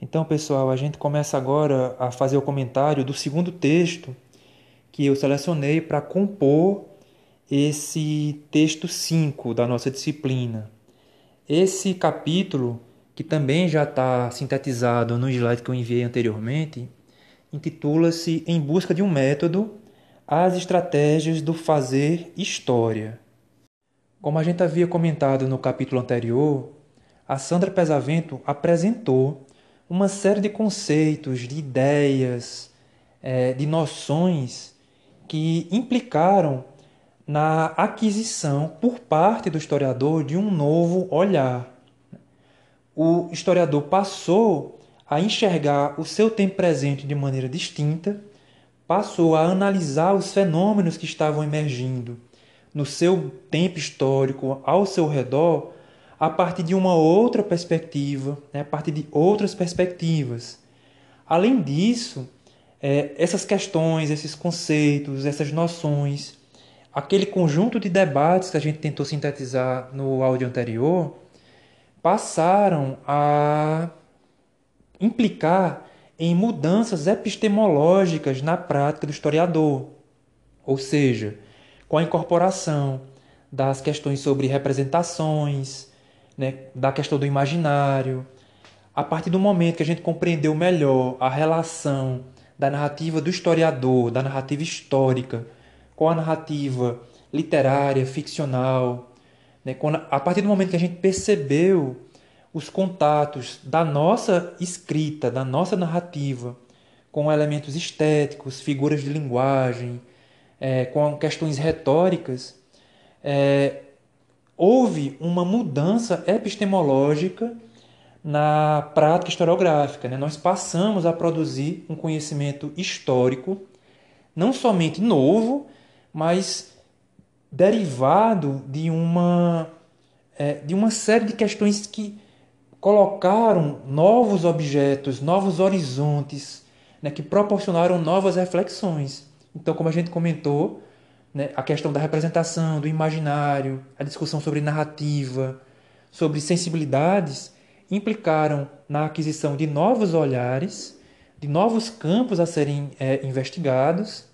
Então, pessoal, a gente começa agora a fazer o comentário do segundo texto que eu selecionei para compor esse texto 5 da nossa disciplina. Esse capítulo, que também já está sintetizado no slide que eu enviei anteriormente, intitula-se Em Busca de um Método As Estratégias do Fazer História. Como a gente havia comentado no capítulo anterior, a Sandra Pesavento apresentou uma série de conceitos, de ideias, é, de noções que implicaram na aquisição por parte do historiador de um novo olhar. O historiador passou a enxergar o seu tempo presente de maneira distinta, passou a analisar os fenômenos que estavam emergindo no seu tempo histórico ao seu redor a partir de uma outra perspectiva, né, a partir de outras perspectivas. Além disso, é, essas questões, esses conceitos, essas noções, aquele conjunto de debates que a gente tentou sintetizar no áudio anterior, passaram a implicar em mudanças epistemológicas na prática do historiador. Ou seja, com a incorporação das questões sobre representações, né, da questão do imaginário. A partir do momento que a gente compreendeu melhor a relação da narrativa do historiador, da narrativa histórica, com a narrativa literária, ficcional, né, a partir do momento que a gente percebeu os contatos da nossa escrita, da nossa narrativa, com elementos estéticos, figuras de linguagem, é, com questões retóricas, é, houve uma mudança epistemológica na prática historiográfica. Né? Nós passamos a produzir um conhecimento histórico, não somente novo, mas derivado de uma, é, de uma série de questões que colocaram novos objetos, novos horizontes, né, que proporcionaram novas reflexões. Então, como a gente comentou, né, a questão da representação, do imaginário, a discussão sobre narrativa, sobre sensibilidades, implicaram na aquisição de novos olhares, de novos campos a serem é, investigados.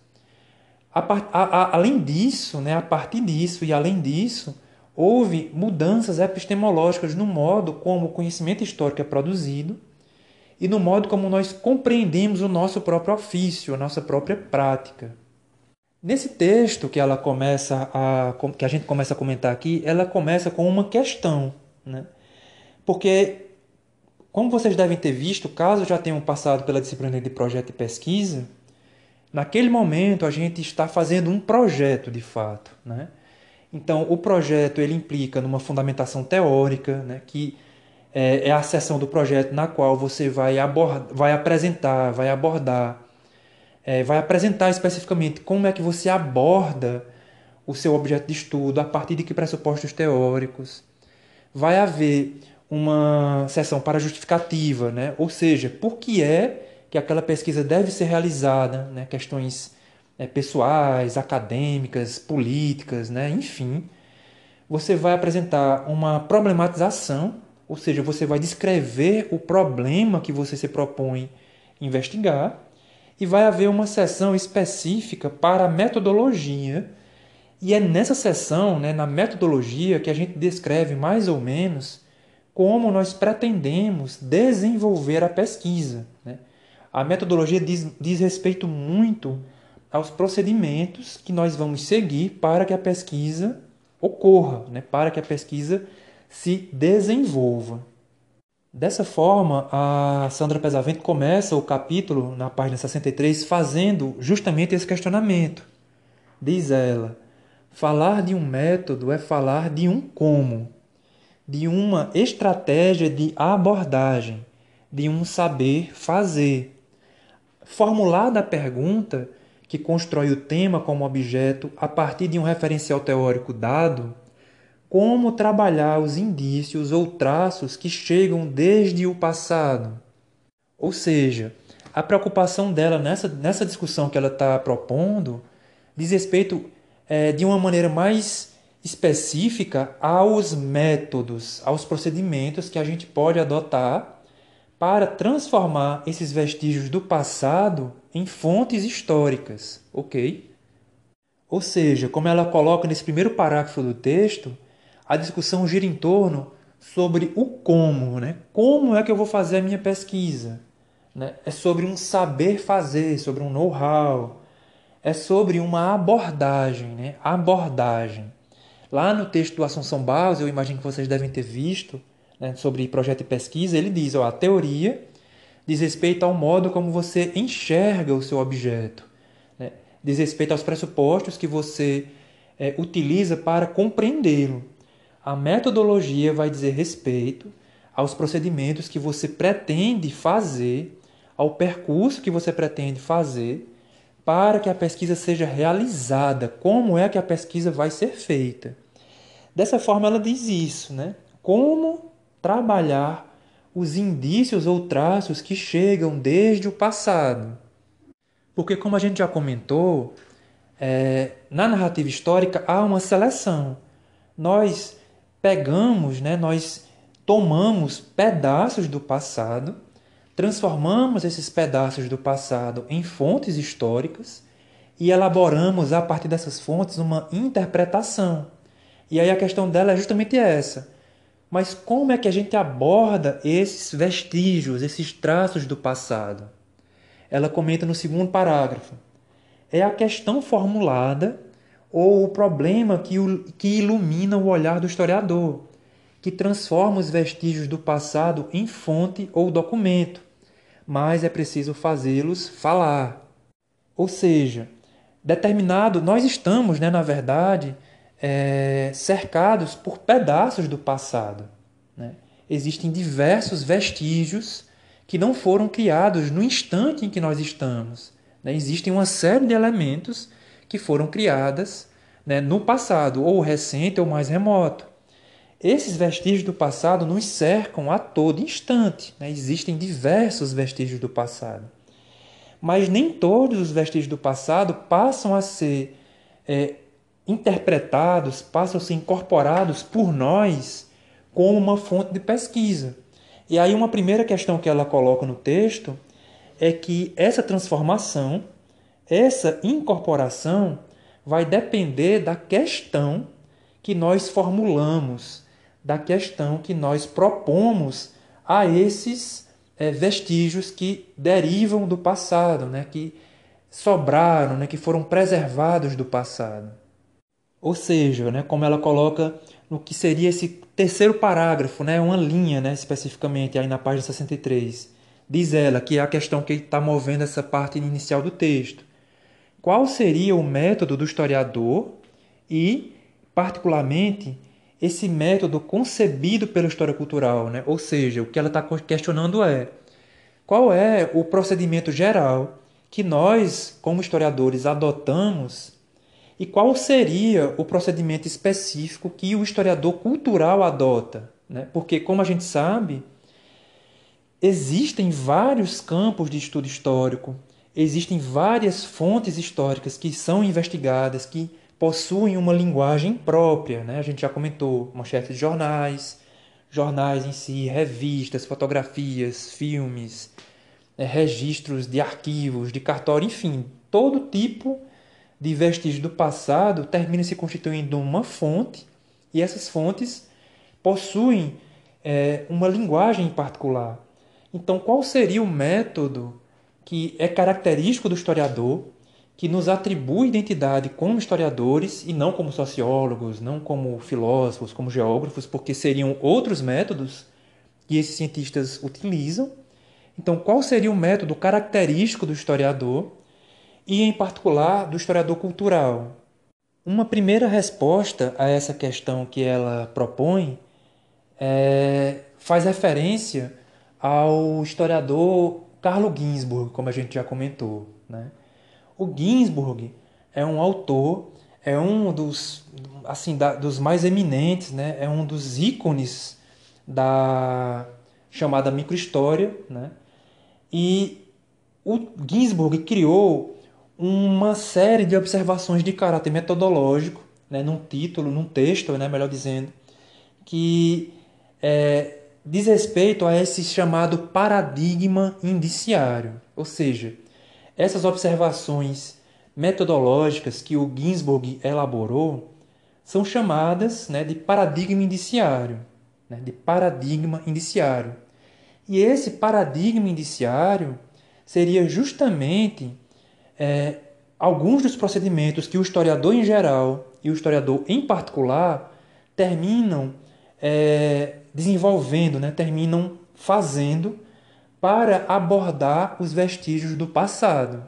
A, a, a, além disso, né, a partir disso e além disso, houve mudanças epistemológicas no modo como o conhecimento histórico é produzido e no modo como nós compreendemos o nosso próprio ofício, a nossa própria prática. Nesse texto que ela começa a que a gente começa a comentar aqui, ela começa com uma questão, né? Porque como vocês devem ter visto, caso já tenham passado pela disciplina de projeto e pesquisa, naquele momento a gente está fazendo um projeto de fato, né? Então, o projeto ele implica numa fundamentação teórica, né, que é, é a seção do projeto na qual você vai, abordar, vai apresentar, vai abordar é, vai apresentar especificamente como é que você aborda o seu objeto de estudo, a partir de que pressupostos teóricos. Vai haver uma sessão para justificativa, né? ou seja, por que é que aquela pesquisa deve ser realizada, né? questões é, pessoais, acadêmicas, políticas, né? enfim. Você vai apresentar uma problematização, ou seja, você vai descrever o problema que você se propõe investigar e vai haver uma sessão específica para a metodologia. E é nessa sessão, né, na metodologia, que a gente descreve mais ou menos como nós pretendemos desenvolver a pesquisa. Né? A metodologia diz, diz respeito muito aos procedimentos que nós vamos seguir para que a pesquisa ocorra, né? para que a pesquisa se desenvolva. Dessa forma, a Sandra Pesavento começa o capítulo, na página 63, fazendo justamente esse questionamento. Diz ela: falar de um método é falar de um como, de uma estratégia de abordagem, de um saber fazer. Formulada a pergunta, que constrói o tema como objeto a partir de um referencial teórico dado, como trabalhar os indícios ou traços que chegam desde o passado. Ou seja, a preocupação dela nessa, nessa discussão que ela está propondo diz respeito é, de uma maneira mais específica aos métodos, aos procedimentos que a gente pode adotar para transformar esses vestígios do passado em fontes históricas, ok? Ou seja, como ela coloca nesse primeiro parágrafo do texto, a discussão gira em torno sobre o como, né? Como é que eu vou fazer a minha pesquisa? Né? É sobre um saber fazer, sobre um know-how, é sobre uma abordagem, né? Abordagem. Lá no texto do Assunção Barros, eu imagino que vocês devem ter visto, né, sobre projeto e pesquisa, ele diz: ó, a teoria diz respeito ao modo como você enxerga o seu objeto, né? diz respeito aos pressupostos que você é, utiliza para compreendê-lo. A metodologia vai dizer respeito aos procedimentos que você pretende fazer, ao percurso que você pretende fazer para que a pesquisa seja realizada, como é que a pesquisa vai ser feita. Dessa forma, ela diz isso, né? Como trabalhar os indícios ou traços que chegam desde o passado. Porque, como a gente já comentou, é, na narrativa histórica há uma seleção. Nós pegamos, né, nós tomamos pedaços do passado, transformamos esses pedaços do passado em fontes históricas e elaboramos a partir dessas fontes uma interpretação. E aí a questão dela é justamente essa. Mas como é que a gente aborda esses vestígios, esses traços do passado? Ela comenta no segundo parágrafo. É a questão formulada ou o problema que, que ilumina o olhar do historiador, que transforma os vestígios do passado em fonte ou documento, mas é preciso fazê-los falar. Ou seja, determinado, nós estamos, né, na verdade, é, cercados por pedaços do passado. Né? Existem diversos vestígios que não foram criados no instante em que nós estamos. Né? Existem uma série de elementos que foram criadas né, no passado, ou recente ou mais remoto. Esses vestígios do passado nos cercam a todo instante. Né? Existem diversos vestígios do passado. Mas nem todos os vestígios do passado passam a ser é, interpretados, passam a ser incorporados por nós como uma fonte de pesquisa. E aí, uma primeira questão que ela coloca no texto é que essa transformação, essa incorporação, vai depender da questão que nós formulamos, da questão que nós propomos a esses é, vestígios que derivam do passado, né, que sobraram, né, que foram preservados do passado. Ou seja, né, como ela coloca no que seria esse terceiro parágrafo, né, uma linha né, especificamente, aí na página 63. Diz ela que é a questão que está movendo essa parte inicial do texto. Qual seria o método do historiador e, particularmente, esse método concebido pela história cultural? Né? Ou seja, o que ela está questionando é qual é o procedimento geral que nós, como historiadores, adotamos e qual seria o procedimento específico que o historiador cultural adota? Né? Porque, como a gente sabe, existem vários campos de estudo histórico, existem várias fontes históricas que são investigadas, que possuem uma linguagem própria. Né? A gente já comentou manchetes de jornais, jornais em si, revistas, fotografias, filmes, né? registros de arquivos, de cartório, enfim, todo tipo de vestígios do passado termina se constituindo uma fonte, e essas fontes possuem é, uma linguagem particular. Então, qual seria o método que é característico do historiador, que nos atribui identidade como historiadores e não como sociólogos, não como filósofos, como geógrafos, porque seriam outros métodos que esses cientistas utilizam. Então, qual seria o método característico do historiador e, em particular, do historiador cultural. Uma primeira resposta a essa questão que ela propõe é, faz referência ao historiador Carlo Ginzburg, como a gente já comentou. Né? O Ginzburg é um autor, é um dos, assim, da, dos mais eminentes, né? é um dos ícones da chamada microhistória. Né? E o Ginsburg criou uma série de observações de caráter metodológico, né, num título, num texto, né, melhor dizendo, que é, diz respeito a esse chamado paradigma indiciário, ou seja, essas observações metodológicas que o Ginsburg elaborou são chamadas né, de paradigma indiciário, né, de paradigma indiciário. E esse paradigma indiciário seria justamente é, alguns dos procedimentos que o historiador em geral e o historiador em particular terminam é, desenvolvendo, né, terminam fazendo para abordar os vestígios do passado.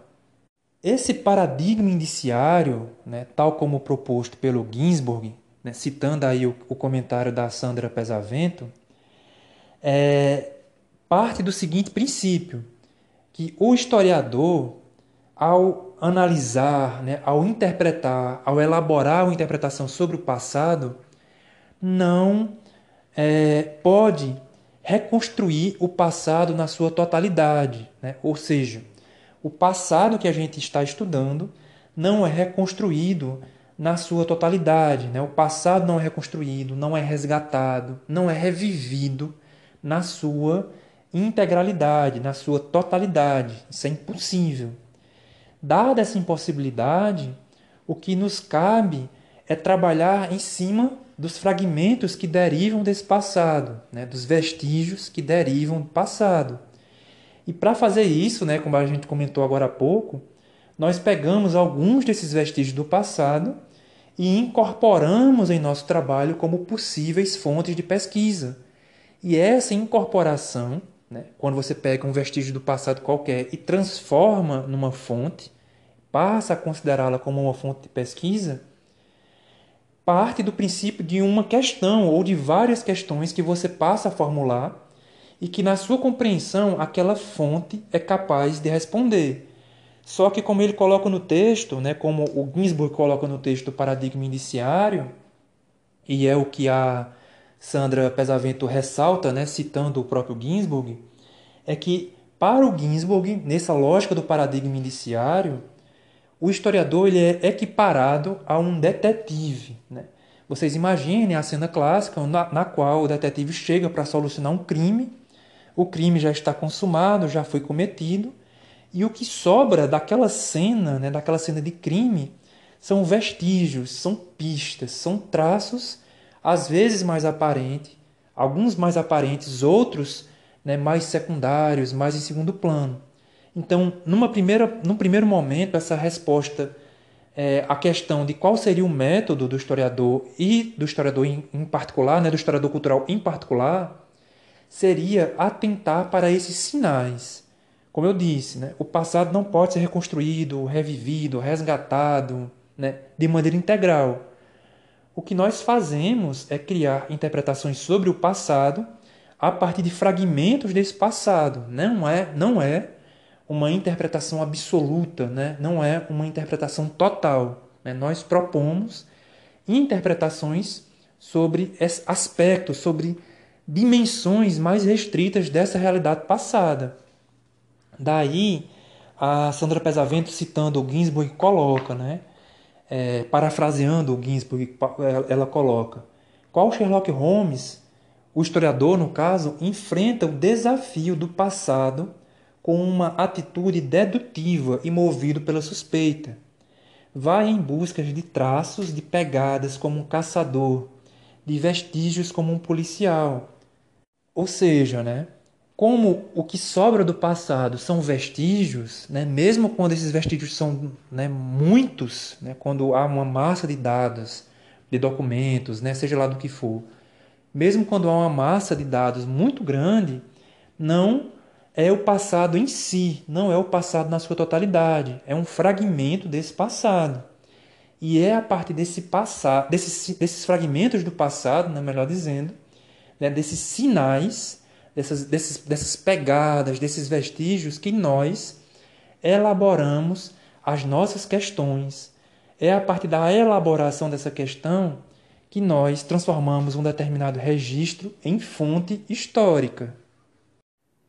Esse paradigma indiciário, né, tal como proposto pelo Ginsburg, né, citando aí o, o, comentário da Sandra Pesavento, é, parte do seguinte princípio, que o historiador, ao analisar, né, ao interpretar, ao elaborar uma interpretação sobre o passado, não é, pode reconstruir o passado na sua totalidade. Né? Ou seja, o passado que a gente está estudando não é reconstruído na sua totalidade. Né? O passado não é reconstruído, não é resgatado, não é revivido na sua integralidade, na sua totalidade. Isso é impossível. Dada essa impossibilidade, o que nos cabe é trabalhar em cima dos fragmentos que derivam desse passado, né, dos vestígios que derivam do passado. E para fazer isso, né, como a gente comentou agora há pouco, nós pegamos alguns desses vestígios do passado e incorporamos em nosso trabalho como possíveis fontes de pesquisa. E essa incorporação, né, quando você pega um vestígio do passado qualquer e transforma numa fonte, passa a considerá-la como uma fonte de pesquisa, parte do princípio de uma questão ou de várias questões que você passa a formular e que, na sua compreensão, aquela fonte é capaz de responder. Só que, como ele coloca no texto, né, como o Ginsburg coloca no texto do paradigma indiciário, e é o que a Sandra Pesavento ressalta, né, citando o próprio Ginsburg, é que, para o Ginsburg, nessa lógica do paradigma indiciário, o historiador ele é equiparado a um detetive. Né? Vocês imaginem a cena clássica na, na qual o detetive chega para solucionar um crime, o crime já está consumado, já foi cometido, e o que sobra daquela cena, né, daquela cena de crime, são vestígios, são pistas, são traços, às vezes mais aparentes, alguns mais aparentes, outros né, mais secundários, mais em segundo plano. Então, numa primeira, num primeiro momento, essa resposta é, à questão de qual seria o método do historiador e do historiador em, em particular, né, do historiador cultural em particular, seria atentar para esses sinais. Como eu disse, né, o passado não pode ser reconstruído, revivido, resgatado né, de maneira integral. O que nós fazemos é criar interpretações sobre o passado a partir de fragmentos desse passado. Não é, não é uma interpretação absoluta, né? não é uma interpretação total. Né? Nós propomos interpretações sobre aspectos, sobre dimensões mais restritas dessa realidade passada. Daí, a Sandra Pesavento, citando o Ginsburg, coloca, né? É, parafraseando o Ginsburg, ela coloca: qual Sherlock Holmes, o historiador no caso, enfrenta o desafio do passado com uma atitude dedutiva e movido pela suspeita. Vai em busca de traços, de pegadas como um caçador, de vestígios como um policial. Ou seja, né, como o que sobra do passado são vestígios, né, mesmo quando esses vestígios são né, muitos, né, quando há uma massa de dados, de documentos, né, seja lá do que for, mesmo quando há uma massa de dados muito grande, não é o passado em si, não é o passado na sua totalidade, é um fragmento desse passado. E é a partir desse passado, desses, desses fragmentos do passado, né, melhor dizendo, né, desses sinais, dessas, desses, dessas pegadas, desses vestígios que nós elaboramos as nossas questões. É a partir da elaboração dessa questão que nós transformamos um determinado registro em fonte histórica.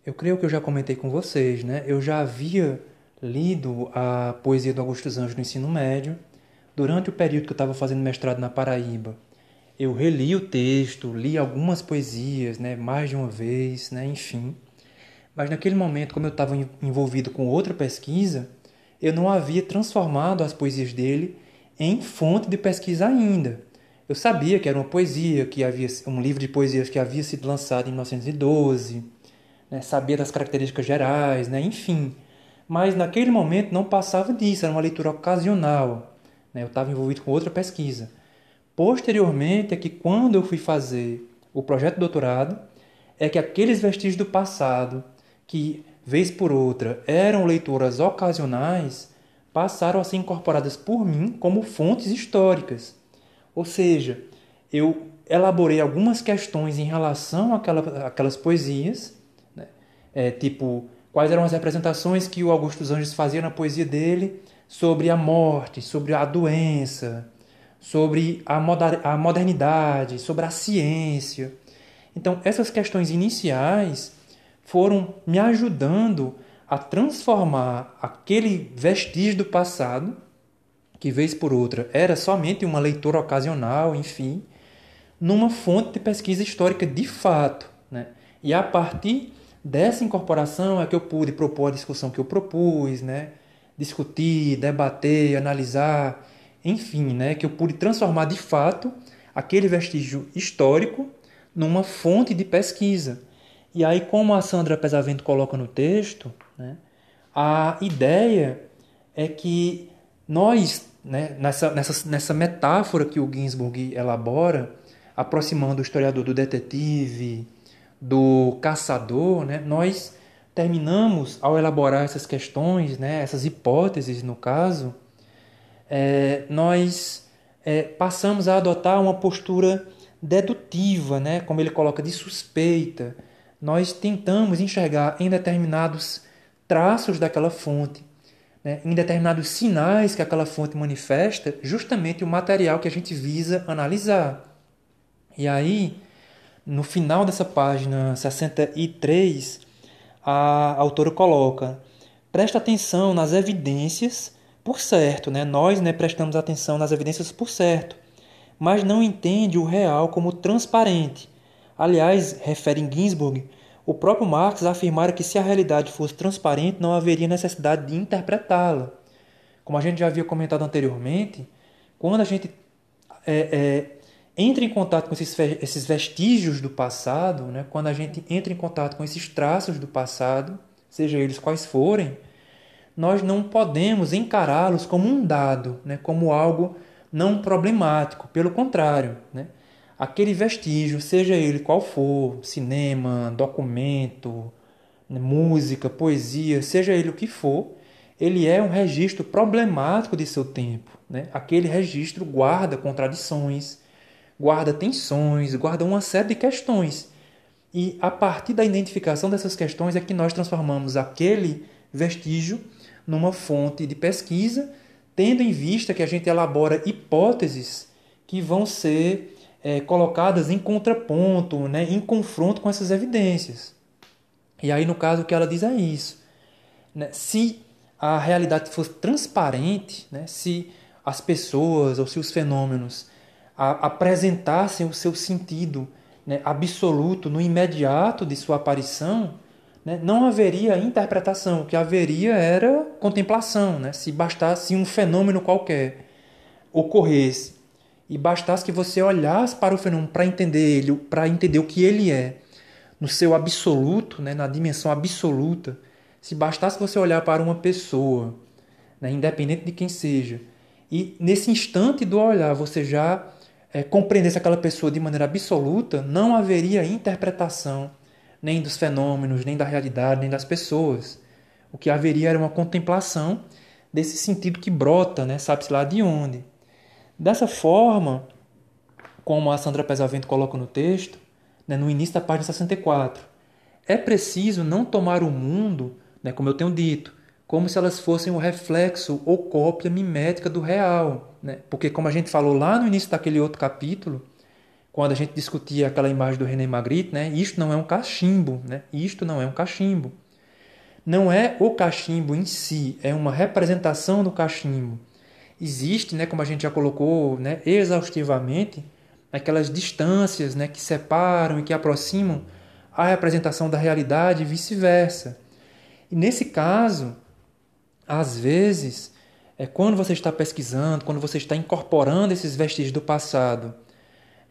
Eu creio que eu já comentei com vocês, né? Eu já havia lido a poesia do Augusto Anjos no ensino médio. Durante o período que eu estava fazendo mestrado na Paraíba, eu reli o texto, li algumas poesias, né, mais de uma vez, né, enfim. Mas naquele momento, como eu estava envolvido com outra pesquisa, eu não havia transformado as poesias dele em fonte de pesquisa ainda. Eu sabia que era uma poesia, que havia um livro de poesias que havia sido lançado em 1912, né, sabia das características gerais, né, enfim. Mas naquele momento não passava disso, era uma leitura ocasional. Né, eu estava envolvido com outra pesquisa. Posteriormente é que quando eu fui fazer o projeto de doutorado, é que aqueles vestígios do passado, que vez por outra eram leituras ocasionais, passaram a ser incorporadas por mim como fontes históricas. Ou seja, eu elaborei algumas questões em relação àquela, àquelas poesias? É, tipo, quais eram as representações que o Augusto dos Anjos fazia na poesia dele sobre a morte, sobre a doença, sobre a, moder a modernidade, sobre a ciência. Então, essas questões iniciais foram me ajudando a transformar aquele vestígio do passado, que vez por outra era somente uma leitura ocasional, enfim, numa fonte de pesquisa histórica de fato. Né? E a partir dessa incorporação é que eu pude propor a discussão que eu propus, né? discutir, debater, analisar, enfim, né? que eu pude transformar de fato aquele vestígio histórico numa fonte de pesquisa. E aí, como a Sandra Pesavento coloca no texto, né, a ideia é que nós, né, nessa, nessa, nessa metáfora que o Ginsburg elabora, aproximando o historiador do detetive, do caçador, né, nós terminamos, ao elaborar essas questões, né, essas hipóteses no caso, é, nós é, passamos a adotar uma postura dedutiva, né, como ele coloca, de suspeita, nós tentamos enxergar em determinados traços daquela fonte, né, em determinados sinais que aquela fonte manifesta, justamente o material que a gente visa analisar. E aí, no final dessa página 63, a autora coloca: presta atenção nas evidências por certo, né? nós né, prestamos atenção nas evidências por certo, mas não entende o real como transparente Aliás, refere em Ginsburg, o próprio Marx afirmara que se a realidade fosse transparente, não haveria necessidade de interpretá-la. Como a gente já havia comentado anteriormente, quando a gente é, é, entra em contato com esses, esses vestígios do passado, né, quando a gente entra em contato com esses traços do passado, seja eles quais forem, nós não podemos encará-los como um dado, né, como algo não problemático. Pelo contrário, né, aquele vestígio, seja ele qual for, cinema, documento, né, música, poesia, seja ele o que for, ele é um registro problemático de seu tempo. Né? Aquele registro guarda contradições, guarda tensões, guarda uma série de questões. E a partir da identificação dessas questões é que nós transformamos aquele vestígio numa fonte de pesquisa, tendo em vista que a gente elabora hipóteses que vão ser é, colocadas em contraponto, né, em confronto com essas evidências. E aí, no caso, o que ela diz é isso. Né? Se a realidade fosse transparente, né, se as pessoas ou se os fenômenos a, apresentassem o seu sentido né, absoluto no imediato de sua aparição, né, não haveria interpretação. O que haveria era contemplação. Né? Se bastasse um fenômeno qualquer ocorresse e bastasse que você olhasse para o fenômeno para entender ele, para entender o que ele é, no seu absoluto, né, na dimensão absoluta, se bastasse você olhar para uma pessoa, né, independente de quem seja, e nesse instante do olhar você já é, compreendesse aquela pessoa de maneira absoluta, não haveria interpretação nem dos fenômenos, nem da realidade, nem das pessoas. O que haveria era uma contemplação desse sentido que brota, né, sabe-se lá de onde. Dessa forma, como a Sandra Pesavento coloca no texto, né, no início da página 64, é preciso não tomar o mundo, né, como eu tenho dito, como se elas fossem o reflexo ou cópia mimética do real. Né? Porque, como a gente falou lá no início daquele outro capítulo, quando a gente discutia aquela imagem do René Magritte, né, isto não é um cachimbo, né? isto não é um cachimbo. Não é o cachimbo em si, é uma representação do cachimbo existe, né, como a gente já colocou né, exaustivamente, aquelas distâncias né, que separam e que aproximam a representação da realidade e vice-versa. E nesse caso, às vezes, é quando você está pesquisando, quando você está incorporando esses vestígios do passado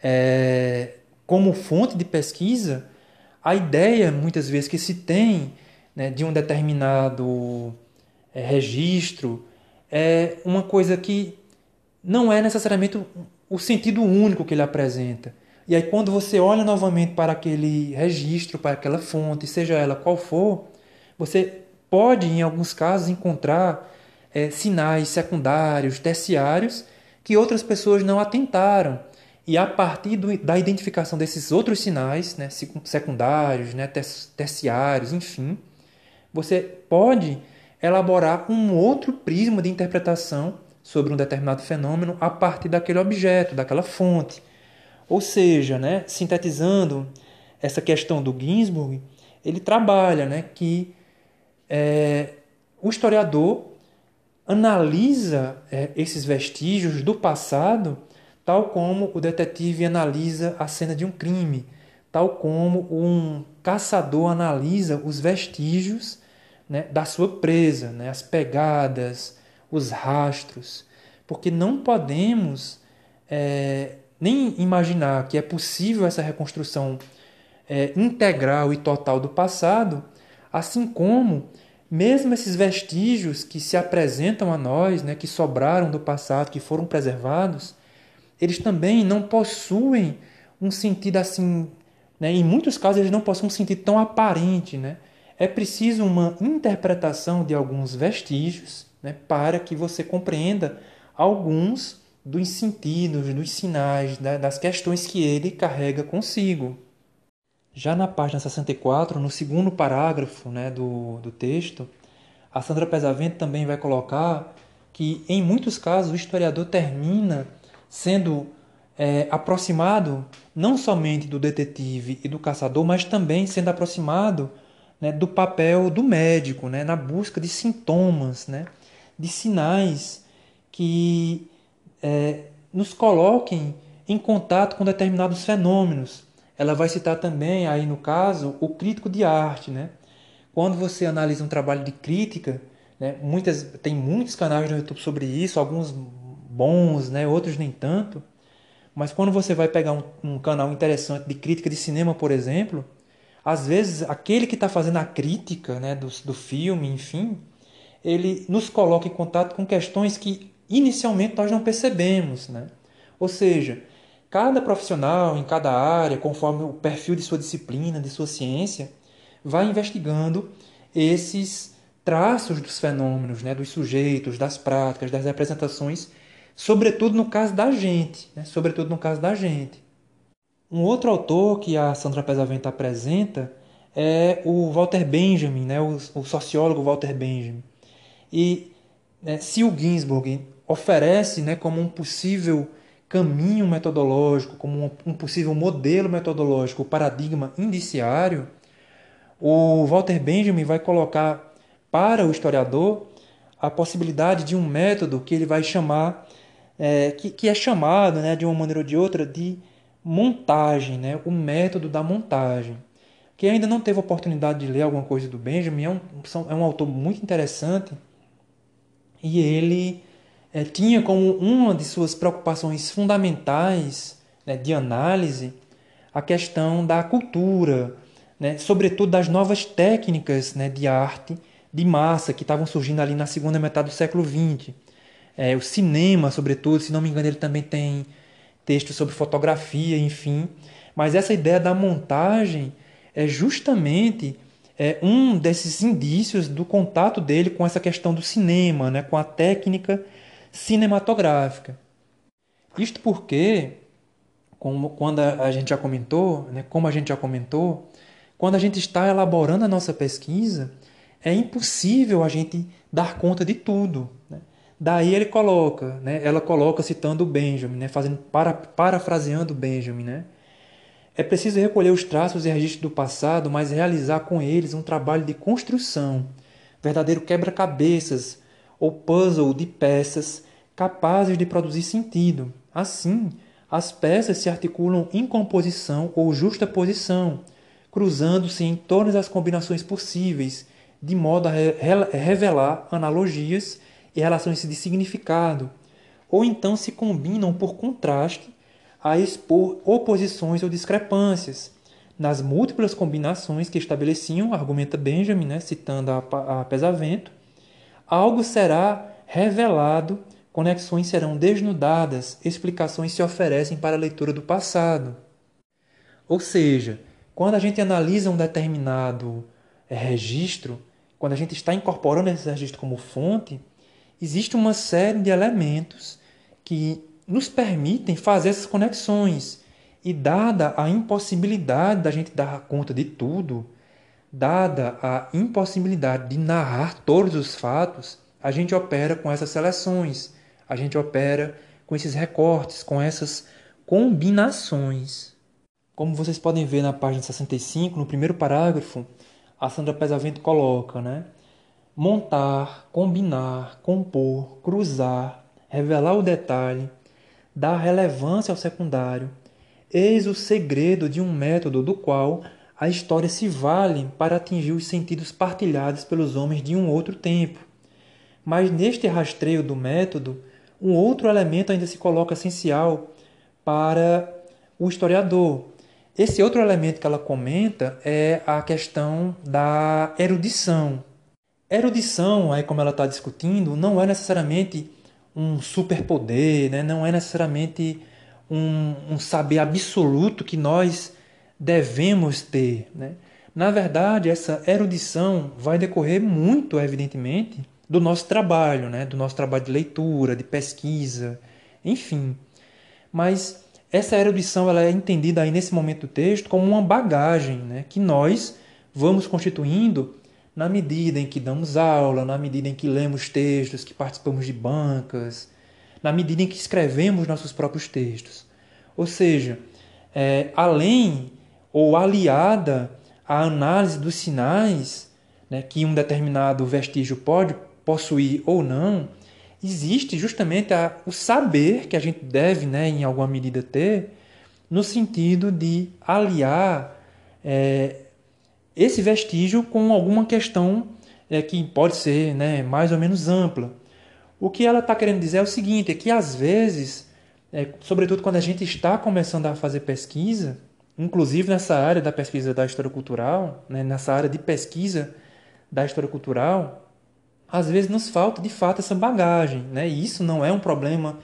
é, como fonte de pesquisa, a ideia muitas vezes que se tem né, de um determinado é, registro é uma coisa que não é necessariamente o sentido único que ele apresenta. E aí, quando você olha novamente para aquele registro, para aquela fonte, seja ela qual for, você pode, em alguns casos, encontrar é, sinais secundários, terciários, que outras pessoas não atentaram. E a partir do, da identificação desses outros sinais, né, secundários, né, terciários, enfim, você pode elaborar um outro prisma de interpretação sobre um determinado fenômeno a partir daquele objeto, daquela fonte. Ou seja, né, sintetizando essa questão do Ginsburg, ele trabalha né, que é, o historiador analisa é, esses vestígios do passado, tal como o detetive analisa a cena de um crime, tal como um caçador analisa os vestígios né, da sua presa, né, as pegadas, os rastros, porque não podemos é, nem imaginar que é possível essa reconstrução é, integral e total do passado, assim como mesmo esses vestígios que se apresentam a nós, né, que sobraram do passado, que foram preservados, eles também não possuem um sentido assim, né, em muitos casos eles não possuem um sentido tão aparente, né? É preciso uma interpretação de alguns vestígios, né, para que você compreenda alguns dos sentidos, dos sinais, né, das questões que ele carrega consigo. Já na página 64, no segundo parágrafo né, do, do texto, a Sandra Pesavento também vai colocar que, em muitos casos, o historiador termina sendo é, aproximado não somente do detetive e do caçador, mas também sendo aproximado né, do papel do médico, né, na busca de sintomas, né, de sinais que é, nos coloquem em contato com determinados fenômenos ela vai citar também, aí no caso, o crítico de arte. Né? Quando você analisa um trabalho de crítica, né, muitas, tem muitos canais no YouTube sobre isso, alguns bons, né, outros nem tanto. Mas quando você vai pegar um, um canal interessante de crítica de cinema, por exemplo, às vezes aquele que está fazendo a crítica né, do, do filme, enfim, ele nos coloca em contato com questões que inicialmente nós não percebemos. Né? Ou seja, Cada profissional em cada área, conforme o perfil de sua disciplina, de sua ciência, vai investigando esses traços dos fenômenos, né, dos sujeitos, das práticas, das representações, sobretudo no caso da gente, né, sobretudo no caso da gente. Um outro autor que a Sandra Pesavento apresenta é o Walter Benjamin, né, o, o sociólogo Walter Benjamin. E né, se o Ginsburg oferece né, como um possível caminho metodológico, como um possível modelo metodológico, o paradigma indiciário, o Walter Benjamin vai colocar para o historiador a possibilidade de um método que ele vai chamar, é, que, que é chamado né, de uma maneira ou de outra de montagem, né, o método da montagem. Quem ainda não teve oportunidade de ler alguma coisa do Benjamin, é um, é um autor muito interessante e ele é, tinha como uma de suas preocupações fundamentais né, de análise a questão da cultura, né, sobretudo das novas técnicas né, de arte de massa que estavam surgindo ali na segunda metade do século XX. É, o cinema, sobretudo, se não me engano, ele também tem textos sobre fotografia, enfim. Mas essa ideia da montagem é justamente é, um desses indícios do contato dele com essa questão do cinema, né, com a técnica cinematográfica. Isto porque, como, quando a gente já comentou, né, como a gente já comentou, quando a gente está elaborando a nossa pesquisa, é impossível a gente dar conta de tudo. Né? Daí ele coloca, né, ela coloca citando o Benjamin, né, fazendo para, parafraseando Benjamin, né? É preciso recolher os traços e registros do passado, mas realizar com eles um trabalho de construção, verdadeiro quebra-cabeças ou puzzle de peças capazes de produzir sentido. Assim, as peças se articulam em composição ou justaposição, cruzando-se em todas as combinações possíveis, de modo a revelar analogias e relações de significado, ou então se combinam por contraste a expor oposições ou discrepâncias, nas múltiplas combinações que estabeleciam, argumenta Benjamin, né, citando a, a Pesavento, algo será revelado, conexões serão desnudadas, explicações se oferecem para a leitura do passado. Ou seja, quando a gente analisa um determinado é, registro, quando a gente está incorporando esse registro como fonte, existe uma série de elementos que nos permitem fazer essas conexões e dada a impossibilidade da gente dar conta de tudo, dada a impossibilidade de narrar todos os fatos, a gente opera com essas seleções, a gente opera com esses recortes, com essas combinações. Como vocês podem ver na página 65, no primeiro parágrafo, a Sandra Pesavento coloca, né? Montar, combinar, compor, cruzar, revelar o detalhe, dar relevância ao secundário, Eis o segredo de um método do qual a história se vale para atingir os sentidos partilhados pelos homens de um outro tempo. Mas neste rastreio do método, um outro elemento ainda se coloca essencial para o historiador. Esse outro elemento que ela comenta é a questão da erudição. Erudição, aí como ela está discutindo, não é necessariamente um superpoder, né? não é necessariamente um, um saber absoluto que nós devemos ter. Né? Na verdade, essa erudição vai decorrer muito, evidentemente, do nosso trabalho, né? do nosso trabalho de leitura, de pesquisa, enfim. Mas essa erudição ela é entendida aí nesse momento do texto como uma bagagem né? que nós vamos constituindo na medida em que damos aula, na medida em que lemos textos, que participamos de bancas, na medida em que escrevemos nossos próprios textos. Ou seja, é, além ou aliada à análise dos sinais né, que um determinado vestígio pode possuir ou não, existe justamente a, o saber que a gente deve, né, em alguma medida, ter, no sentido de aliar é, esse vestígio com alguma questão é, que pode ser né, mais ou menos ampla. O que ela está querendo dizer é o seguinte: é que às vezes, é, sobretudo quando a gente está começando a fazer pesquisa, inclusive nessa área da pesquisa da história cultural, né, nessa área de pesquisa da história cultural, às vezes nos falta de fato essa bagagem, né? E isso não é um problema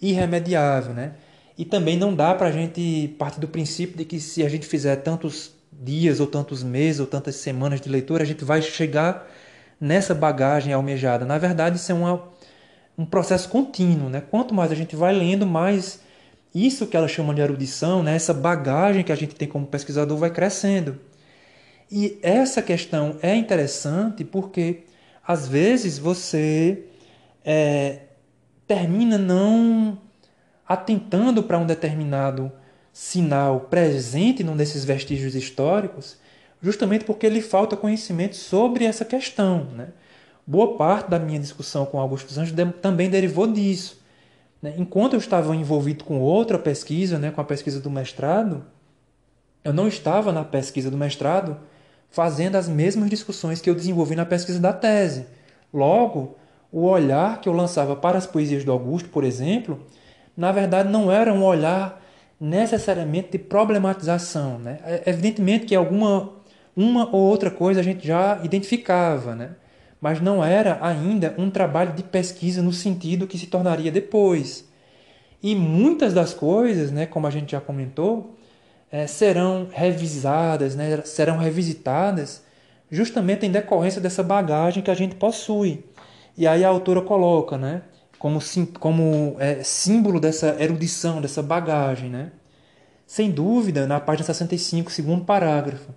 irremediável, né? E também não dá para a gente partir do princípio de que se a gente fizer tantos dias ou tantos meses ou tantas semanas de leitura, a gente vai chegar nessa bagagem almejada. Na verdade, isso é uma um processo contínuo. Né? Quanto mais a gente vai lendo, mais isso que ela chama de erudição, né? essa bagagem que a gente tem como pesquisador vai crescendo. E essa questão é interessante porque, às vezes, você é, termina não atentando para um determinado sinal presente num desses vestígios históricos, justamente porque lhe falta conhecimento sobre essa questão. Né? Boa parte da minha discussão com Augusto dos Anjos também derivou disso. Né? Enquanto eu estava envolvido com outra pesquisa, né, com a pesquisa do mestrado, eu não estava na pesquisa do mestrado fazendo as mesmas discussões que eu desenvolvi na pesquisa da tese. Logo, o olhar que eu lançava para as poesias do Augusto, por exemplo, na verdade não era um olhar necessariamente de problematização. Né? É, evidentemente que alguma uma ou outra coisa a gente já identificava, né? Mas não era ainda um trabalho de pesquisa no sentido que se tornaria depois. E muitas das coisas, né, como a gente já comentou, é, serão revisadas, né, serão revisitadas justamente em decorrência dessa bagagem que a gente possui. E aí a autora coloca, né, como, como é, símbolo dessa erudição, dessa bagagem, né? Sem dúvida, na página 65, segundo parágrafo,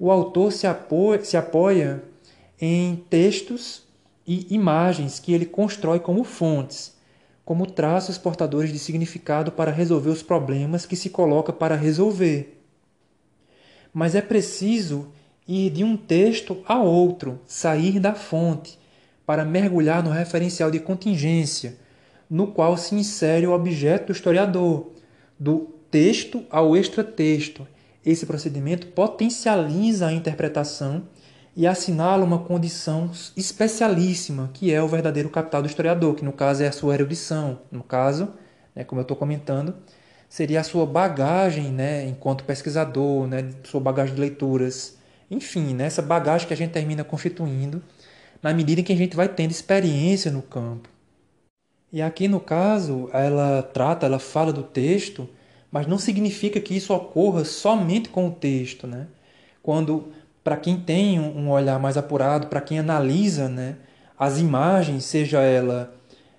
o autor se apoia, se apoia em textos e imagens que ele constrói como fontes, como traços portadores de significado para resolver os problemas que se coloca para resolver. Mas é preciso ir de um texto a outro, sair da fonte, para mergulhar no referencial de contingência, no qual se insere o objeto do historiador, do texto ao extratexto. Esse procedimento potencializa a interpretação e assinala uma condição especialíssima, que é o verdadeiro capital do historiador, que no caso é a sua erudição. No caso, né, como eu estou comentando, seria a sua bagagem né, enquanto pesquisador, né, sua bagagem de leituras. Enfim, né, essa bagagem que a gente termina constituindo na medida em que a gente vai tendo experiência no campo. E aqui no caso, ela trata, ela fala do texto, mas não significa que isso ocorra somente com o texto, né? Quando para quem tem um olhar mais apurado, para quem analisa, né, as imagens, seja ela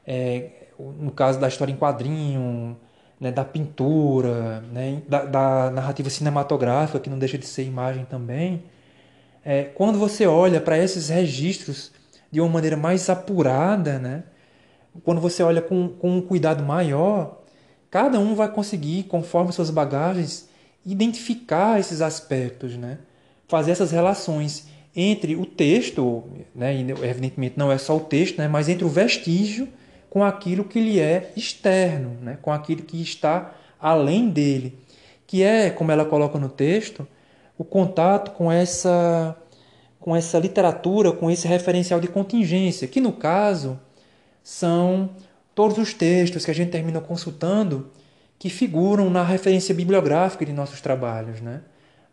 é, no caso da história em quadrinho, né, da pintura, né, da, da, narrativa cinematográfica, que não deixa de ser imagem também, é, quando você olha para esses registros de uma maneira mais apurada, né, quando você olha com, com um cuidado maior, cada um vai conseguir, conforme suas bagagens, identificar esses aspectos, né, fazer essas relações entre o texto, né, evidentemente não é só o texto, né, mas entre o vestígio com aquilo que lhe é externo, né, com aquilo que está além dele, que é, como ela coloca no texto, o contato com essa com essa literatura, com esse referencial de contingência, que no caso são todos os textos que a gente termina consultando que figuram na referência bibliográfica de nossos trabalhos, né?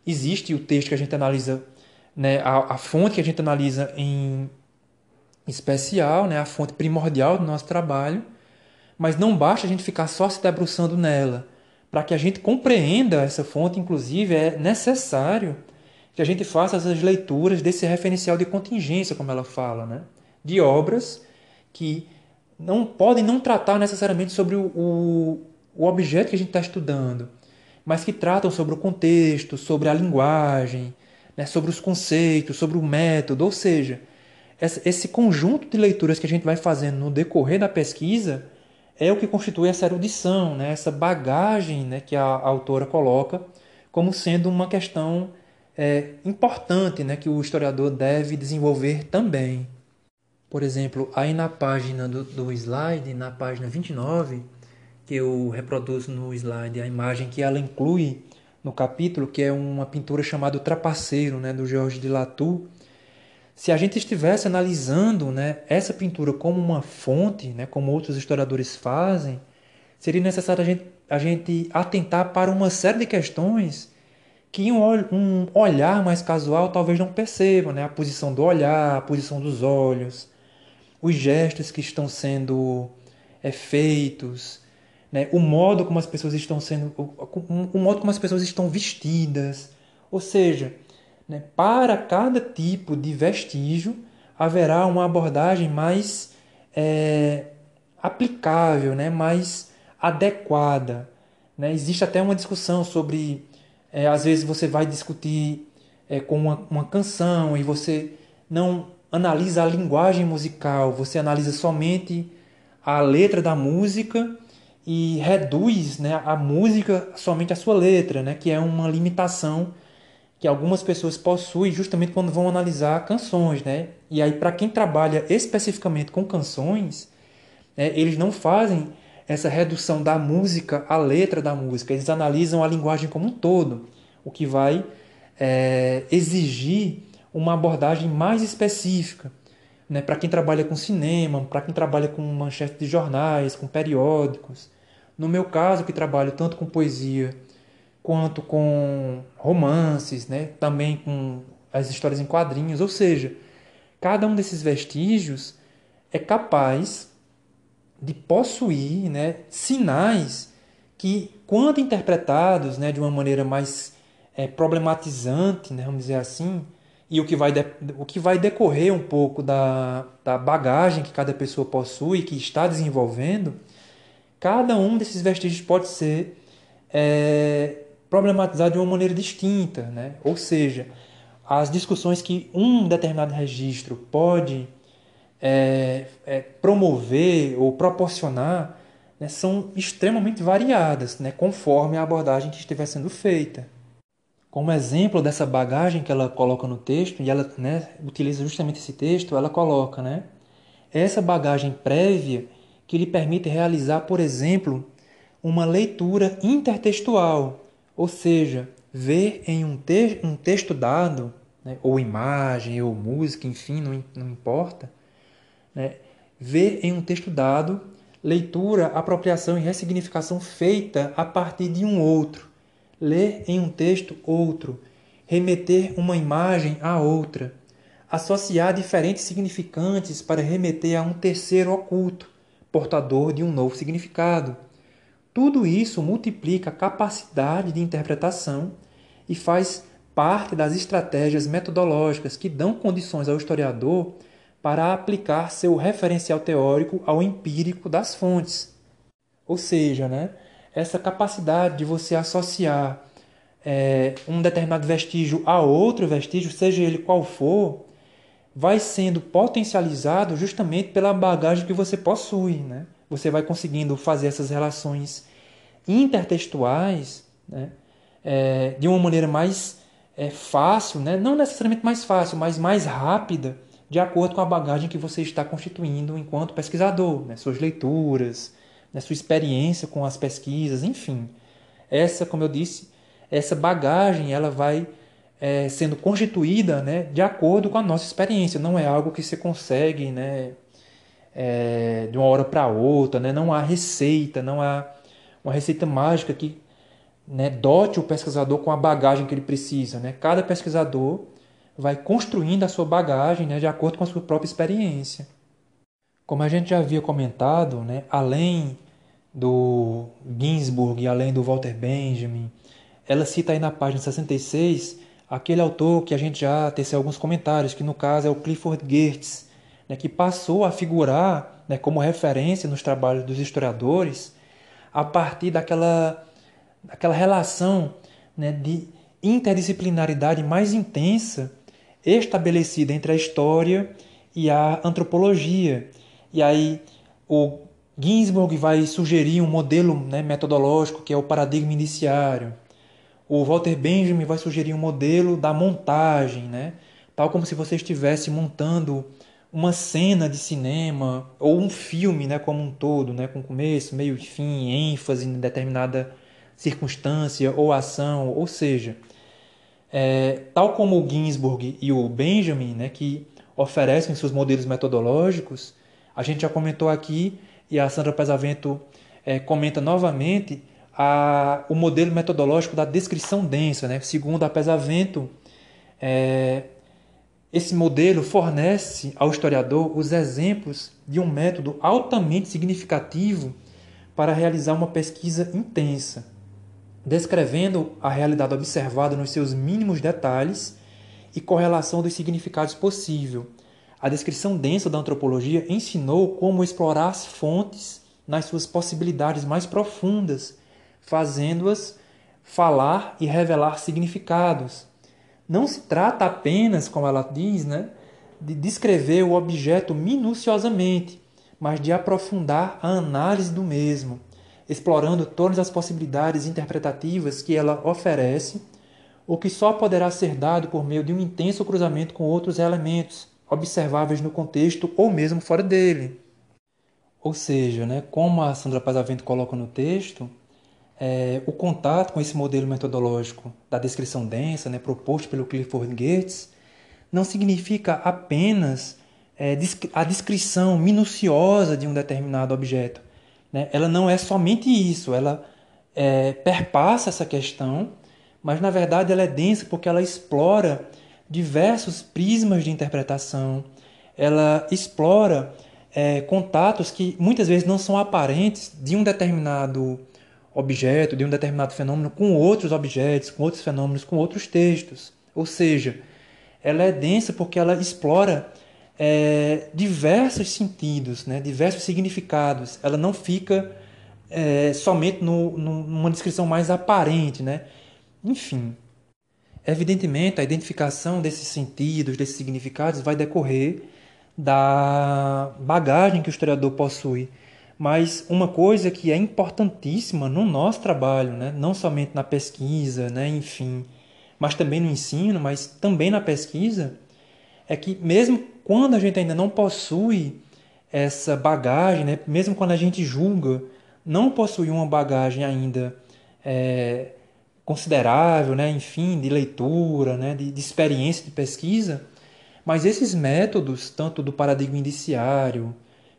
Existe o texto que a gente analisa, né, a, a fonte que a gente analisa em especial, né, a fonte primordial do nosso trabalho, mas não basta a gente ficar só se debruçando nela. Para que a gente compreenda essa fonte, inclusive, é necessário que a gente faça essas leituras desse referencial de contingência, como ela fala, né? de obras que não podem não tratar necessariamente sobre o, o, o objeto que a gente está estudando, mas que tratam sobre o contexto, sobre a linguagem, né? sobre os conceitos, sobre o método, ou seja, esse conjunto de leituras que a gente vai fazendo no decorrer da pesquisa é o que constitui essa erudição, né? essa bagagem né? que a, autora coloca como sendo uma questão é, importante né? que o historiador deve desenvolver também. Por exemplo, aí na página do, do slide, na página 29, que eu reproduzo no slide a imagem que ela inclui no capítulo, que é uma pintura chamada Trapaceiro, né, do Georges de Latour, se a gente estivesse analisando né, essa pintura como uma fonte, né, como outros historiadores fazem, seria necessário a gente, a gente atentar para uma série de questões que um, um olhar mais casual talvez não perceba. Né? A posição do olhar, a posição dos olhos, os gestos que estão sendo é, feitos, né? o modo como as pessoas estão sendo, o, modo como as pessoas estão vestidas. Ou seja, né? Para cada tipo de vestígio, haverá uma abordagem mais é, aplicável, né? mais adequada. Né? Existe até uma discussão sobre, é, às vezes você vai discutir é, com uma, uma canção e você não analisa a linguagem musical, você analisa somente a letra da música e reduz né, a música somente à sua letra, né, que é uma limitação que algumas pessoas possuem justamente quando vão analisar canções, né? E aí para quem trabalha especificamente com canções, né, eles não fazem essa redução da música à letra da música, eles analisam a linguagem como um todo, o que vai é, exigir uma abordagem mais específica. Né, para quem trabalha com cinema, para quem trabalha com manchetes de jornais, com periódicos. No meu caso, que trabalho tanto com poesia quanto com romances, né? também com as histórias em quadrinhos. Ou seja, cada um desses vestígios é capaz de possuir né, sinais que, quando interpretados né, de uma maneira mais é, problematizante, né, vamos dizer assim, e o que vai, de, o que vai decorrer um pouco da, da bagagem que cada pessoa possui, que está desenvolvendo, cada um desses vestígios pode ser é, problematizar de uma maneira distinta, né? Ou seja, as discussões que um determinado registro pode é, é, promover ou proporcionar né, são extremamente variadas, né, conforme a abordagem que estiver sendo feita. Como exemplo dessa bagagem que ela coloca no texto, e ela né, utiliza justamente esse texto, ela coloca né, essa bagagem prévia que lhe permite realizar, por exemplo, uma leitura intertextual, ou seja, ver em um, te um texto dado, né, ou imagem, ou música, enfim, não, não importa, né, ver em um texto dado leitura, apropriação e ressignificação feita a partir de um outro, ler em um texto outro, remeter uma imagem a outra, associar diferentes significantes para remeter a um terceiro oculto, portador de um novo significado. Tudo isso multiplica a capacidade de interpretação e faz parte das estratégias metodológicas que dão condições ao historiador para aplicar seu referencial teórico ao empírico das fontes. Ou seja, né, essa capacidade de você associar é, um determinado vestígio a outro vestígio, seja ele qual for, vai sendo potencializado justamente pela bagagem que você possui. Né? Você vai conseguindo fazer essas relações intertextuais né? É, de uma maneira mais é, fácil, né? não necessariamente mais fácil, mas mais rápida, de acordo com a bagagem que você está constituindo enquanto pesquisador, né? suas leituras, né? sua experiência com as pesquisas, enfim. Essa, como eu disse, essa bagagem ela vai é, sendo constituída né, de acordo com a nossa experiência. Não é algo que você consegue né, é, de uma hora para outra. Né? Não há receita, não há uma receita mágica que né, dote o pesquisador com a bagagem que ele precisa. Né? Cada pesquisador vai construindo a sua bagagem né, de acordo com a sua própria experiência. Como a gente já havia comentado, né, além do Ginsburg além do Walter Benjamin, ela cita aí na página 66 aquele autor que a gente já teceu alguns comentários, que no caso é o Clifford Geertz, né, que passou a figurar né, como referência nos trabalhos dos historiadores a partir daquela, daquela relação né, de interdisciplinaridade mais intensa estabelecida entre a história e a antropologia. E aí o Ginsburg vai sugerir um modelo né, metodológico que é o paradigma indiciário o Walter Benjamin vai sugerir um modelo da montagem, né? tal como se você estivesse montando uma cena de cinema ou um filme né, como um todo, né, com começo, meio e fim, ênfase em determinada circunstância ou ação, ou seja, é, tal como o Ginsburg e o Benjamin, né, que oferecem seus modelos metodológicos, a gente já comentou aqui e a Sandra Pesavento é, comenta novamente a, o modelo metodológico da descrição densa. Né? Segundo a Pesavento, é, esse modelo fornece ao historiador os exemplos de um método altamente significativo para realizar uma pesquisa intensa, descrevendo a realidade observada nos seus mínimos detalhes e correlação dos significados possível. A descrição densa da antropologia ensinou como explorar as fontes nas suas possibilidades mais profundas fazendo-as falar e revelar significados. Não se trata apenas, como ela diz, né, de descrever o objeto minuciosamente, mas de aprofundar a análise do mesmo, explorando todas as possibilidades interpretativas que ela oferece, o que só poderá ser dado por meio de um intenso cruzamento com outros elementos observáveis no contexto ou mesmo fora dele. Ou seja, né, como a Sandra Pazavento coloca no texto, é, o contato com esse modelo metodológico da descrição densa, né, proposto pelo Clifford Geertz, não significa apenas é, a descrição minuciosa de um determinado objeto. Né? Ela não é somente isso, ela é, perpassa essa questão, mas na verdade ela é densa porque ela explora diversos prismas de interpretação, ela explora é, contatos que muitas vezes não são aparentes de um determinado objeto, de um determinado fenômeno com outros objetos, com outros fenômenos, com outros textos. Ou seja, ela é densa porque ela explora é, diversos sentidos, né, diversos significados. Ela não fica é, somente no, numa descrição mais aparente. Né? Enfim, evidentemente, a identificação desses sentidos, desses significados, vai decorrer da bagagem que o historiador possui mas uma coisa que é importantíssima no nosso trabalho, né? não somente na pesquisa, né? enfim, mas também no ensino, mas também na pesquisa, é que mesmo quando a gente ainda não possui essa bagagem, né? mesmo quando a gente julga não possuíam uma bagagem ainda é, considerável, né, enfim, de leitura, né, de, de experiência de pesquisa, mas esses métodos, tanto do paradigma indiciário,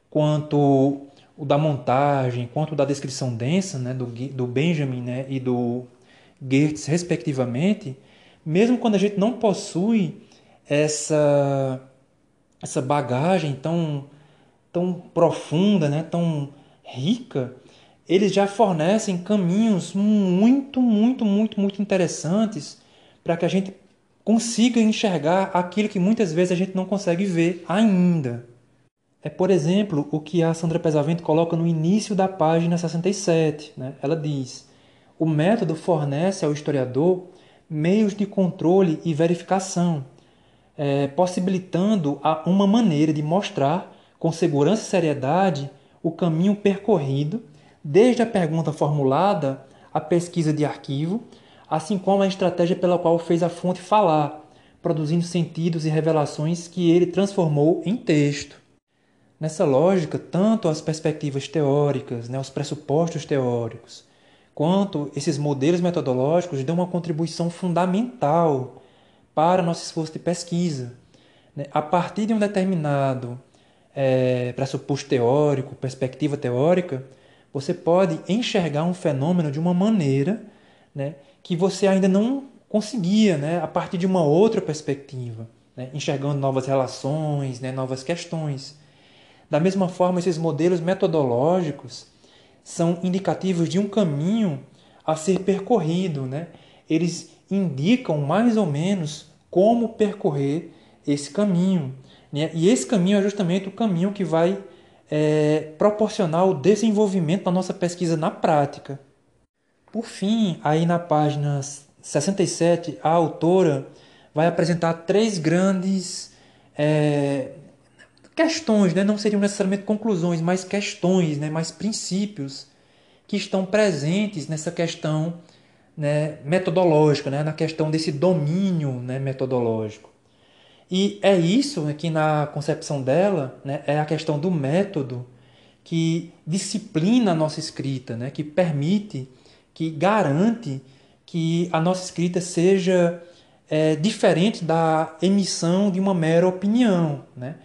quanto o da montagem, quanto o da descrição densa, né, do, do Benjamin né, e do Goethe, respectivamente, mesmo quando a gente não possui essa, essa bagagem tão, tão profunda, né, tão rica, eles já fornecem caminhos muito, muito, muito, muito interessantes para que a gente consiga enxergar aquilo que muitas vezes a gente não consegue ver ainda. É, por exemplo, o que a Sandra Pesavento coloca no início da página 67. Né? Ela diz: o método fornece ao historiador meios de controle e verificação, é, possibilitando uma maneira de mostrar com segurança e seriedade o caminho percorrido desde a pergunta formulada à pesquisa de arquivo, assim como a estratégia pela qual fez a fonte falar, produzindo sentidos e revelações que ele transformou em texto. Nessa lógica, tanto as perspectivas teóricas, né, os pressupostos teóricos, quanto esses modelos metodológicos dão uma contribuição fundamental para nosso esforço de pesquisa. Né? A partir de um determinado é, pressuposto teórico, perspectiva teórica, você pode enxergar um fenômeno de uma maneira né, que você ainda não conseguia né, a partir de uma outra perspectiva, né, enxergando novas relações, né, novas questões. Da mesma forma, esses modelos metodológicos são indicativos de um caminho a ser percorrido. Né? Eles indicam mais ou menos como percorrer esse caminho. Né? E esse caminho é justamente o caminho que vai é, proporcionar o desenvolvimento da nossa pesquisa na prática. Por fim, aí na página 67, a autora vai apresentar três grandes é, questões, né? não seriam necessariamente conclusões, mas questões, né? mais princípios que estão presentes nessa questão né? metodológica, né? na questão desse domínio né? metodológico. E é isso que na concepção dela né, é a questão do método que disciplina a nossa escrita, né, que permite, que garante que a nossa escrita seja é, diferente da emissão de uma mera opinião. Né?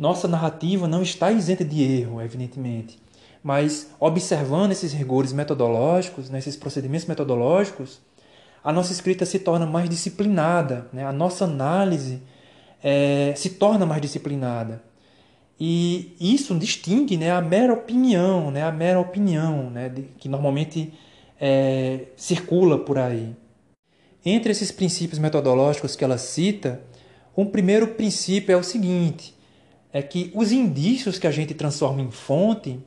Nossa narrativa não está isenta de erro, evidentemente, mas observando esses rigores metodológicos, né, esses procedimentos metodológicos, a nossa escrita se torna mais disciplinada, né? a nossa análise é, se torna mais disciplinada. E isso distingue né, a mera opinião, né, a mera opinião né, de, que normalmente é, circula por aí. Entre esses princípios metodológicos que ela cita, um primeiro princípio é o seguinte: é que os indícios que a gente transforma em fonte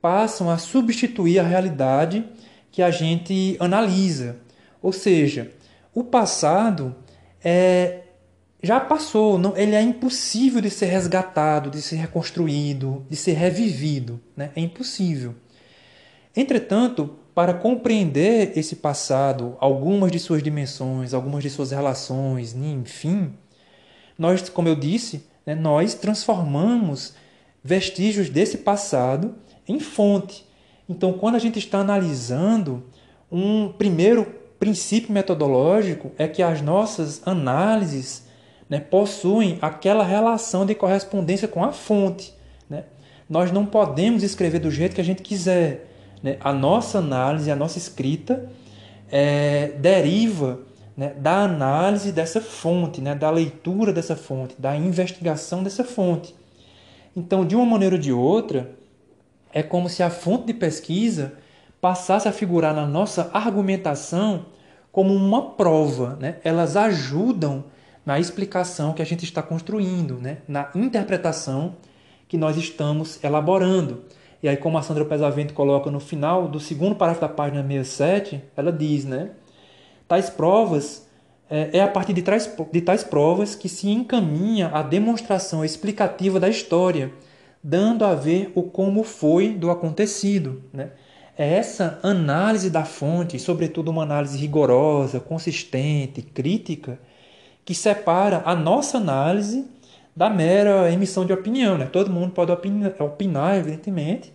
passam a substituir a realidade que a gente analisa. Ou seja, o passado é já passou, não, ele é impossível de ser resgatado, de ser reconstruído, de ser revivido, né? é impossível. Entretanto, para compreender esse passado, algumas de suas dimensões, algumas de suas relações, enfim, nós, como eu disse, né, nós transformamos vestígios desse passado em fonte. Então, quando a gente está analisando, um primeiro princípio metodológico é que as nossas análises né, possuem aquela relação de correspondência com a fonte. Né? Nós não podemos escrever do jeito que a gente quiser. Né? A nossa análise, a nossa escrita é, deriva né, da análise dessa fonte, né, da leitura dessa fonte, da investigação dessa fonte. Então, de uma maneira ou de outra, é como se a fonte de pesquisa passasse a figurar na nossa argumentação como uma prova. Né? Elas ajudam na explicação que a gente está construindo, né? na interpretação que nós estamos elaborando. E aí, como a Sandra Pesavento coloca no final do segundo parágrafo da página 67, ela diz, né? Tais provas é, é a partir de tais, de tais provas que se encaminha a demonstração explicativa da história, dando a ver o como foi do acontecido, né? É essa análise da fonte, sobretudo uma análise rigorosa, consistente, crítica, que separa a nossa análise da mera emissão de opinião. Né? Todo mundo pode opinar, opinar, evidentemente,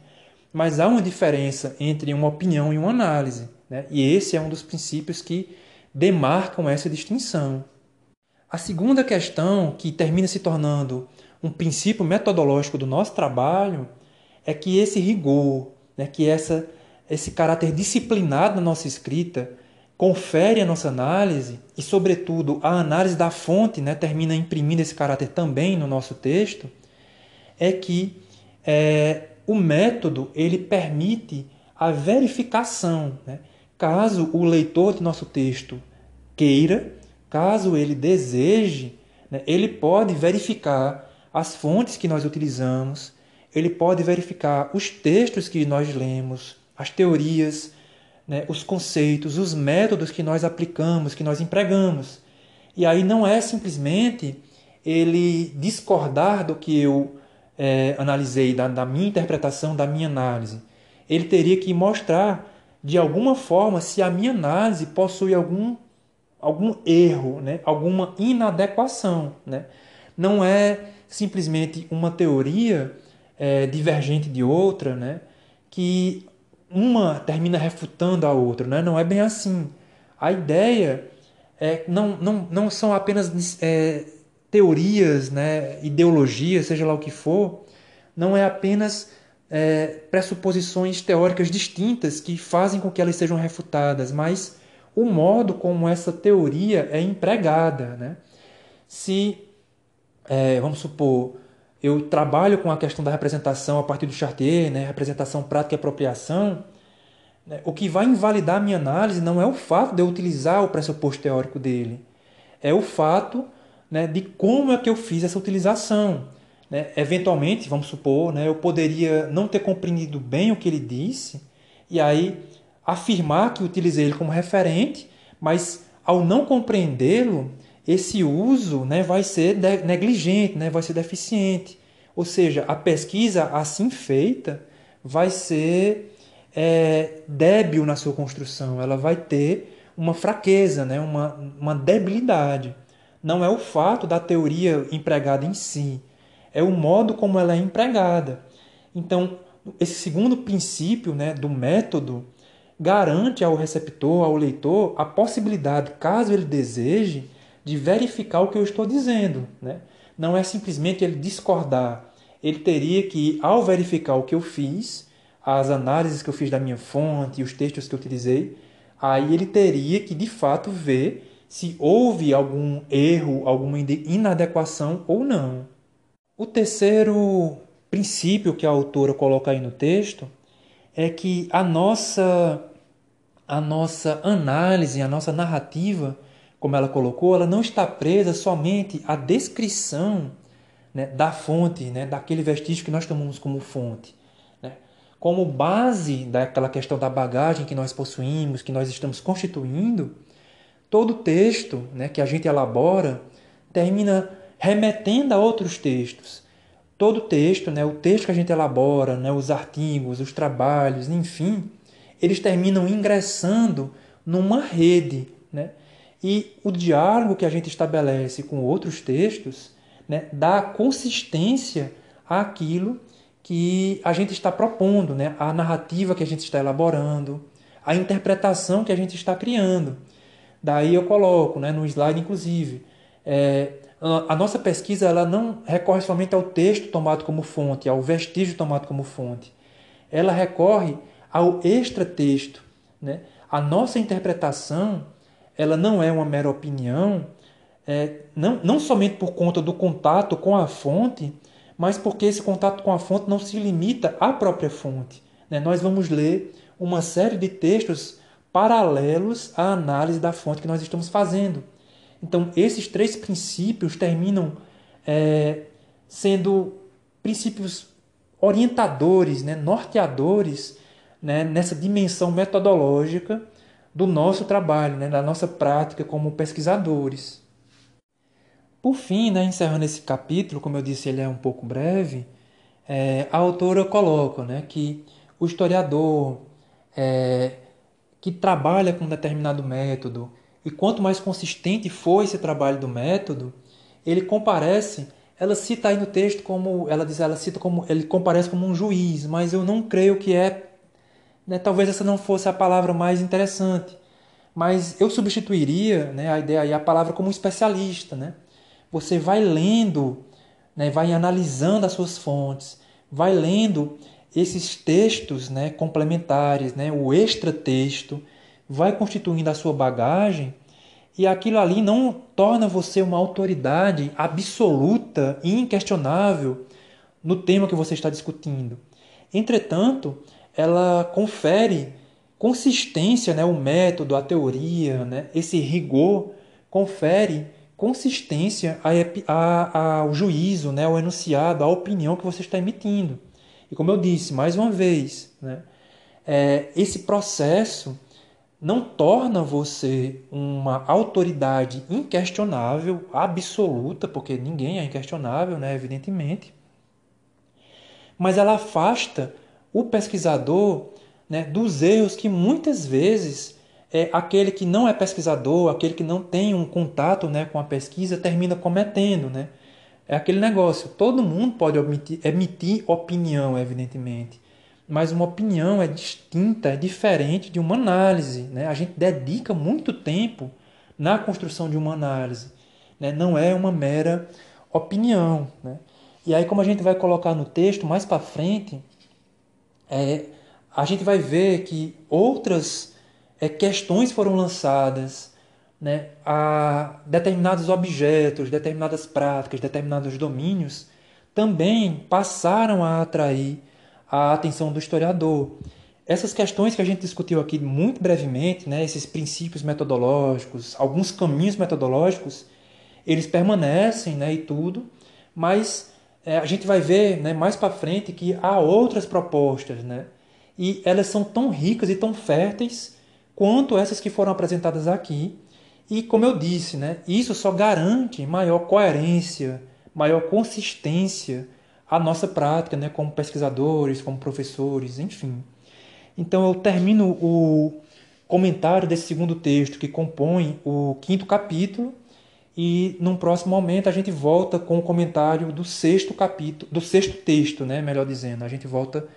mas há uma diferença entre uma opinião e uma análise. Né? E esse é um dos princípios que demarcam essa distinção. A segunda questão, que termina se tornando um princípio metodológico do nosso trabalho, é que esse rigor, né, que essa, esse caráter disciplinado na nossa escrita, confere a nossa análise e, sobretudo, a análise da fonte né, termina imprimindo esse caráter também no nosso texto, é que é, o método ele permite a verificação. Né? Caso o leitor de nosso texto queira, caso ele deseje, né, ele pode verificar as fontes que nós utilizamos, ele pode verificar os textos que nós lemos, as teorias, né, os conceitos, os métodos que nós aplicamos, que nós empregamos. E aí não é simplesmente ele discordar do que eu é, analisei, da, da minha interpretação, da minha análise. Ele teria que mostrar, de alguma forma, se a minha análise possui algum, algum erro, né, alguma inadequação. Né? Não é simplesmente uma teoria é, divergente de outra, né, que uma termina refutando a outra, né? não é bem assim. A ideia é, não, não, não são apenas é, teorias, né, ideologias, seja lá o que for, não é apenas é, pressuposições teóricas distintas que fazem com que elas sejam refutadas, mas o modo como essa teoria é empregada. Né? Se, é, vamos supor, eu trabalho com a questão da representação a partir do Chartier, né, representação prática e apropriação, né, o que vai invalidar a minha análise não é o fato de eu utilizar o pressuposto teórico dele, é o fato né, de como é que eu fiz essa utilização. Né? Eventualmente, vamos supor, né, eu poderia não ter compreendido bem o que ele disse e aí afirmar que utilizei ele como referente, mas ao não compreendê-lo, esse uso né, vai ser negligente, né, vai ser deficiente. Ou seja, a pesquisa assim feita vai ser é, débil na sua construção, ela vai ter uma fraqueza, né, uma, uma debilidade. Não é o fato da teoria empregada em si, é o modo como ela é empregada. Então, esse segundo princípio né, do método garante ao receptor, ao leitor, a possibilidade, caso ele deseje, de verificar o que eu estou dizendo. Né? Não é simplesmente ele discordar. Ele teria que, ao verificar o que eu fiz, as análises que eu fiz da minha fonte, os textos que eu utilizei, aí ele teria que, de fato, ver se houve algum erro, alguma inadequação ou não. O terceiro princípio que a autora coloca aí no texto é que a nossa a nossa análise, a nossa narrativa como ela colocou, ela não está presa somente à descrição né, da fonte, né, daquele vestígio que nós tomamos como fonte. Né? Como base daquela questão da bagagem que nós possuímos, que nós estamos constituindo, todo texto né, que a gente elabora termina remetendo a outros textos. Todo texto, né, o texto que a gente elabora, né, os artigos, os trabalhos, enfim, eles terminam ingressando numa rede, né? E o diálogo que a gente estabelece com outros textos né, dá consistência àquilo que a gente está propondo, né, à narrativa que a gente está elaborando, à interpretação que a gente está criando. Daí eu coloco né, no slide, inclusive, é, a nossa pesquisa ela não recorre somente ao texto tomado como fonte, ao vestígio tomado como fonte. Ela recorre ao extratexto. Né? A nossa interpretação ela não é uma mera opinião, é, não, não somente por conta do contato com a fonte, mas porque esse contato com a fonte não se limita à própria fonte. Né? Nós vamos ler uma série de textos paralelos à análise da fonte que nós estamos fazendo. Então, esses três princípios terminam é, sendo princípios orientadores, né, norteadores né, nessa dimensão metodológica do nosso trabalho, né, da nossa prática como pesquisadores. Por fim, né, encerrando esse capítulo, como eu disse, ele é um pouco breve, é, a autora coloca né, que o historiador é, que trabalha com um determinado método, e quanto mais consistente for esse trabalho do método, ele comparece ela cita aí no texto como ela diz, ela cita como ele comparece como um juiz, mas eu não creio que é, né, talvez essa não fosse a palavra mais interessante, mas eu substituiria, né, a ideia aí a palavra como um especialista, né? Você vai lendo, né, vai analisando as suas fontes, vai lendo esses textos, né, complementares, né, o extra texto, vai constituindo a sua bagagem e aquilo ali não torna você uma autoridade absoluta e inquestionável no tema que você está discutindo. Entretanto, ela confere consistência, né, o método, a teoria, né, esse rigor confere consistência ao juízo, né, ao enunciado, à opinião que você está emitindo. E como eu disse, mais uma vez, né, é, esse processo não torna você uma autoridade inquestionável, absoluta, porque ninguém é inquestionável, né, evidentemente, mas ela afasta o pesquisador né, dos erros que muitas vezes é, aquele que não é pesquisador, aquele que não tem um contato né, com a pesquisa, termina cometendo. Né? É aquele negócio, todo mundo pode emitir, emitir opinião, evidentemente, mas uma opinião é distinta, é diferente de uma análise. Né? A gente dedica muito tempo na construção de uma análise. Né? Não é uma mera opinião. Né? E aí, como a gente vai colocar no texto mais para frente, é, a gente vai ver que outras é, questões foram lançadas né, a determinados objetos, determinadas práticas, determinados domínios também passaram a atrair a atenção do historiador. Essas questões que a gente discutiu aqui muito brevemente, né, esses princípios metodológicos, alguns caminhos metodológicos, eles permanecem né, e tudo, mas é, a gente vai ver né, mais para frente que há outras propostas, né, e elas são tão ricas e tão férteis quanto essas que foram apresentadas aqui. E como eu disse, né, isso só garante maior coerência, maior consistência a nossa prática, né, como pesquisadores, como professores, enfim. Então eu termino o comentário desse segundo texto que compõe o quinto capítulo e num próximo momento a gente volta com o comentário do sexto capítulo, do sexto texto, né, melhor dizendo, a gente volta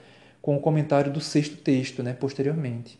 com o comentário do sexto texto, né, posteriormente.